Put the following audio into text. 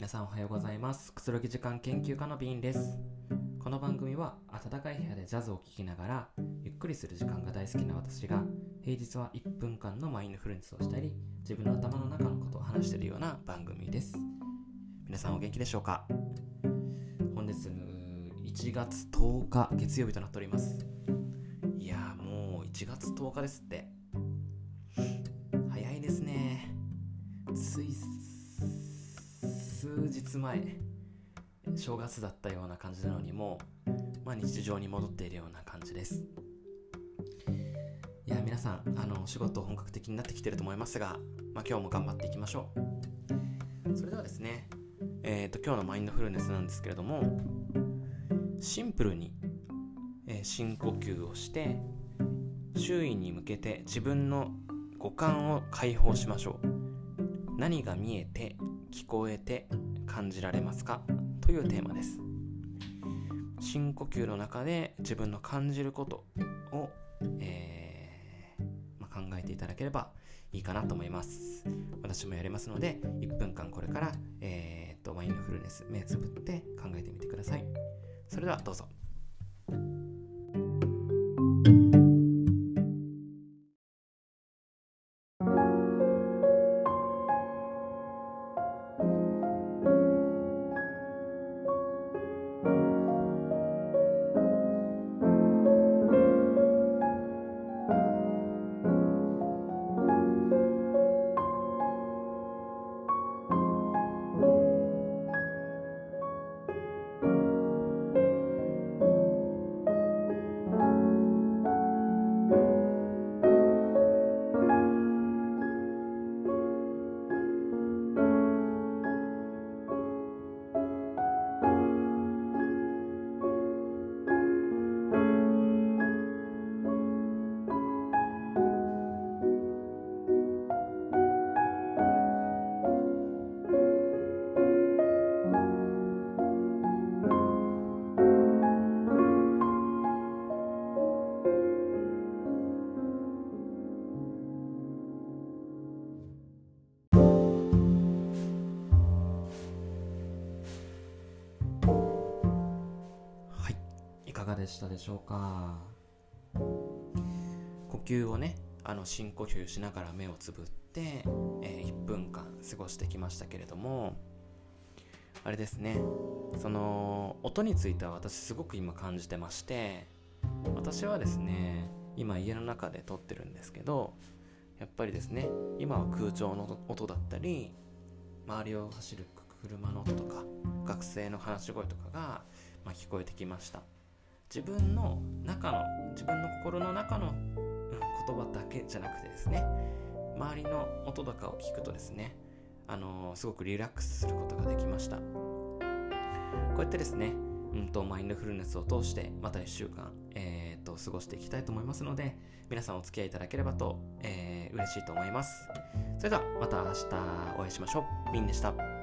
皆さんおはようございます。くつろぎ時間研究家のビーンです。この番組は暖かい部屋でジャズを聴きながらゆっくりする時間が大好きな私が平日は1分間のマインドフルネスをしたり自分の頭の中のことを話しているような番組です。皆さんお元気でしょうか？本日1月10日月曜日となっております。いやもう1月10日ですって。早いですね。つい数日前正月だったような感じなのにも、まあ、日常に戻っているような感じです。いや皆さんあの仕事本格的になってきてると思いますが、まあ、今日も頑張っていきましょう。それではですねえっ、ー、と今日のマインドフルネスなんですけれどもシンプルに、えー、深呼吸をして周囲に向けて自分の五感を解放しましょう。何が見えて聞こえて感じられますか？というテーマです。深呼吸の中で自分の感じることを、えー、まあ、考えていただければいいかなと思います。私もやりますので1分間これから、えーと、マインドフルネス目つぶって考えてみてください。それではどうぞ。かがでしたでしょうか？呼吸をねあの深呼吸しながら目をつぶって、えー、1分間過ごしてきましたけれどもあれですね。その音については私すごく今感じてまして私はですね今家の中で撮ってるんですけどやっぱりですね今は空調の音だったり周りを走る車の音とか学生の話し声とかが、まあ、聞こえてきました。自分の中の自分の心の中の、うん、言葉だけじゃなくてですね周りの音とかを聞くとですねあの、すごくリラックスすることができました。こうやってですね、うんと、マインドフルネスを通してまた1週間、えーと、過ごしていきたいと思いますので皆さんお付き合いいただければと、えー、嬉しいと思います。それではまた明日お会いしましょう。ビンでした。